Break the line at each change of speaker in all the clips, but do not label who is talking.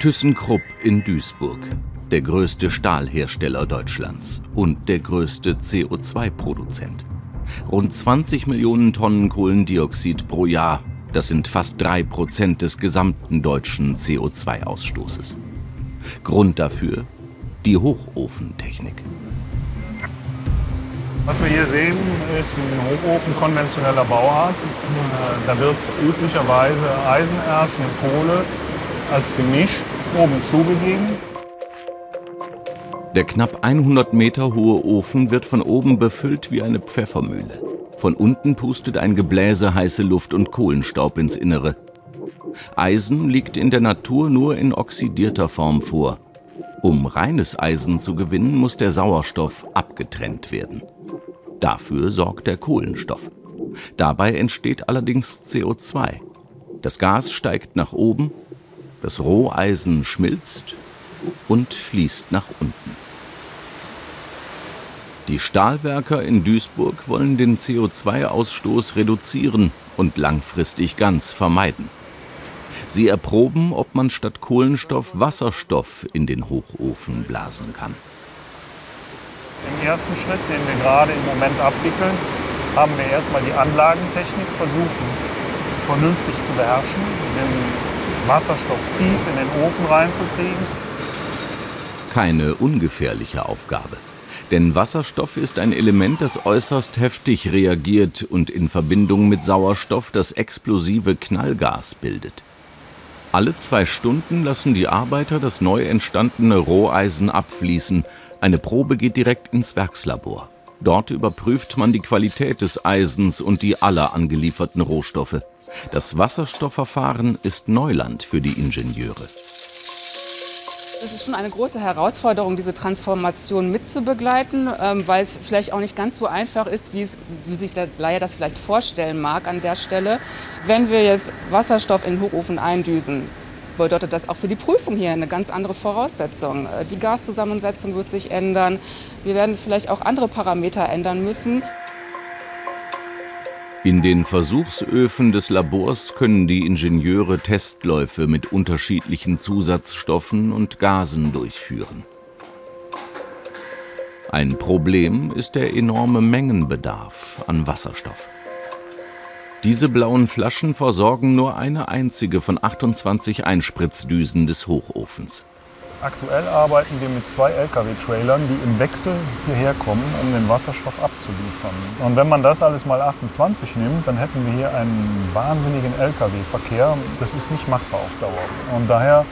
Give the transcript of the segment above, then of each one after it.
ThyssenKrupp in Duisburg, der größte Stahlhersteller Deutschlands und der größte CO2-Produzent. Rund 20 Millionen Tonnen Kohlendioxid pro Jahr, das sind fast drei Prozent des gesamten deutschen CO2-Ausstoßes. Grund dafür die Hochofentechnik.
Was wir hier sehen, ist ein Hochofen konventioneller Bauart. Äh, da wird üblicherweise Eisenerz mit Kohle als Gemisch oben zugegeben.
Der knapp 100 Meter hohe Ofen wird von oben befüllt wie eine Pfeffermühle. Von unten pustet ein Gebläse heiße Luft und Kohlenstaub ins Innere. Eisen liegt in der Natur nur in oxidierter Form vor. Um reines Eisen zu gewinnen, muss der Sauerstoff abgetrennt werden. Dafür sorgt der Kohlenstoff. Dabei entsteht allerdings CO2. Das Gas steigt nach oben, das Roheisen schmilzt und fließt nach unten. Die Stahlwerker in Duisburg wollen den CO2-Ausstoß reduzieren und langfristig ganz vermeiden. Sie erproben, ob man statt Kohlenstoff Wasserstoff in den Hochofen blasen kann.
Im ersten Schritt, den wir gerade im Moment abwickeln, haben wir erstmal die Anlagentechnik versucht, vernünftig zu beherrschen, den Wasserstoff tief in den Ofen reinzukriegen.
Keine ungefährliche Aufgabe. Denn Wasserstoff ist ein Element, das äußerst heftig reagiert und in Verbindung mit Sauerstoff das explosive Knallgas bildet. Alle zwei Stunden lassen die Arbeiter das neu entstandene Roheisen abfließen. Eine Probe geht direkt ins Werkslabor. Dort überprüft man die Qualität des Eisens und die aller angelieferten Rohstoffe. Das Wasserstoffverfahren ist Neuland für die Ingenieure.
Es ist schon eine große Herausforderung, diese Transformation mitzubegleiten, ähm, weil es vielleicht auch nicht ganz so einfach ist, wie, es, wie sich der Laie das vielleicht vorstellen mag an der Stelle. Wenn wir jetzt Wasserstoff in den Hochofen eindüsen, bedeutet das auch für die Prüfung hier eine ganz andere Voraussetzung. Äh, die Gaszusammensetzung wird sich ändern. Wir werden vielleicht auch andere Parameter ändern müssen.
In den Versuchsöfen des Labors können die Ingenieure Testläufe mit unterschiedlichen Zusatzstoffen und Gasen durchführen. Ein Problem ist der enorme Mengenbedarf an Wasserstoff. Diese blauen Flaschen versorgen nur eine einzige von 28 Einspritzdüsen des Hochofens.
Aktuell arbeiten wir mit zwei Lkw-Trailern, die im Wechsel hierher kommen, um den Wasserstoff abzuliefern. Und wenn man das alles mal 28 nimmt, dann hätten wir hier einen wahnsinnigen Lkw-Verkehr. Das ist nicht machbar auf Dauer. Und daher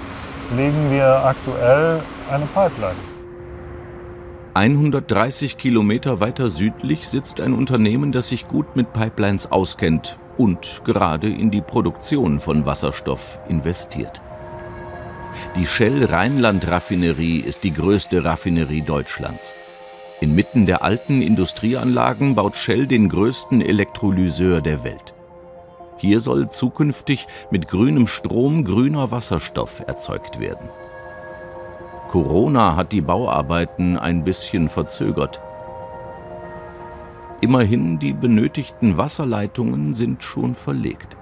legen wir aktuell eine Pipeline.
130 Kilometer weiter südlich sitzt ein Unternehmen, das sich gut mit Pipelines auskennt und gerade in die Produktion von Wasserstoff investiert. Die Shell Rheinland Raffinerie ist die größte Raffinerie Deutschlands. Inmitten der alten Industrieanlagen baut Shell den größten Elektrolyseur der Welt. Hier soll zukünftig mit grünem Strom grüner Wasserstoff erzeugt werden. Corona hat die Bauarbeiten ein bisschen verzögert. Immerhin die benötigten Wasserleitungen sind schon verlegt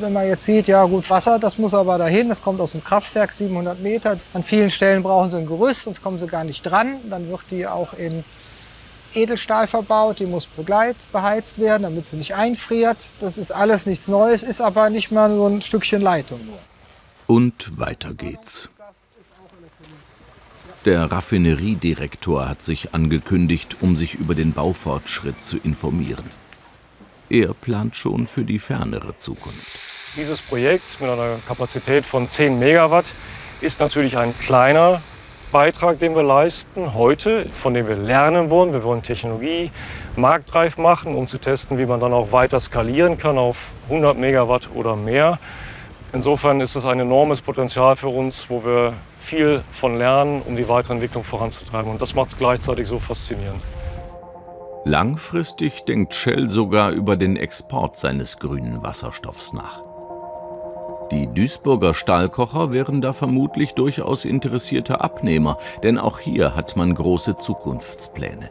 wenn man jetzt sieht, ja gut, Wasser, das muss aber dahin, das kommt aus dem Kraftwerk, 700 Meter. An vielen Stellen brauchen sie ein Gerüst, sonst kommen sie gar nicht dran. Dann wird die auch in Edelstahl verbaut, die muss begleitbeheizt werden, damit sie nicht einfriert. Das ist alles nichts Neues, ist aber nicht mal so ein Stückchen Leitung.
Und weiter geht's. Der Raffineriedirektor hat sich angekündigt, um sich über den Baufortschritt zu informieren. Er plant schon für die fernere Zukunft.
Dieses Projekt mit einer Kapazität von 10 Megawatt ist natürlich ein kleiner Beitrag, den wir leisten heute, von dem wir lernen wollen. Wir wollen Technologie marktreif machen, um zu testen, wie man dann auch weiter skalieren kann auf 100 Megawatt oder mehr. Insofern ist es ein enormes Potenzial für uns, wo wir viel von lernen, um die weitere Entwicklung voranzutreiben. Und das macht es gleichzeitig so faszinierend.
Langfristig denkt Shell sogar über den Export seines grünen Wasserstoffs nach. Die Duisburger Stahlkocher wären da vermutlich durchaus interessierte Abnehmer, denn auch hier hat man große Zukunftspläne.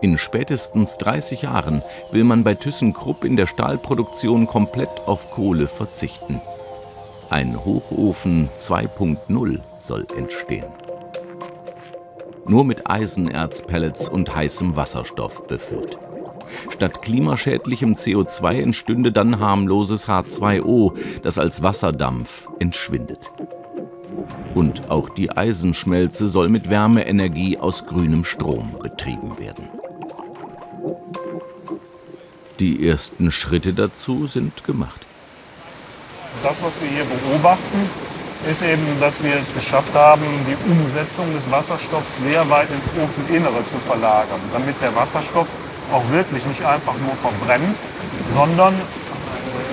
In spätestens 30 Jahren will man bei ThyssenKrupp in der Stahlproduktion komplett auf Kohle verzichten. Ein Hochofen 2.0 soll entstehen. Nur mit Eisenerzpellets und heißem Wasserstoff befüllt. Statt klimaschädlichem CO2 entstünde dann harmloses H2O, das als Wasserdampf entschwindet. Und auch die Eisenschmelze soll mit Wärmeenergie aus grünem Strom betrieben werden. Die ersten Schritte dazu sind gemacht.
Das, was wir hier beobachten, ist eben, dass wir es geschafft haben, die Umsetzung des Wasserstoffs sehr weit ins Ofeninnere zu verlagern, damit der Wasserstoff auch wirklich nicht einfach nur verbrennt, sondern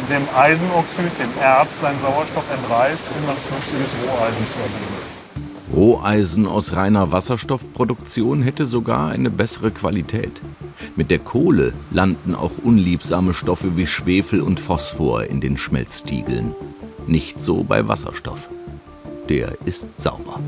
dem Eisenoxid, dem Erz, seinen Sauerstoff entreißt, um dann flüssiges Roheisen zu ergeben.
Roheisen aus reiner Wasserstoffproduktion hätte sogar eine bessere Qualität. Mit der Kohle landen auch unliebsame Stoffe wie Schwefel und Phosphor in den Schmelztiegeln. Nicht so bei Wasserstoff. Der ist sauber.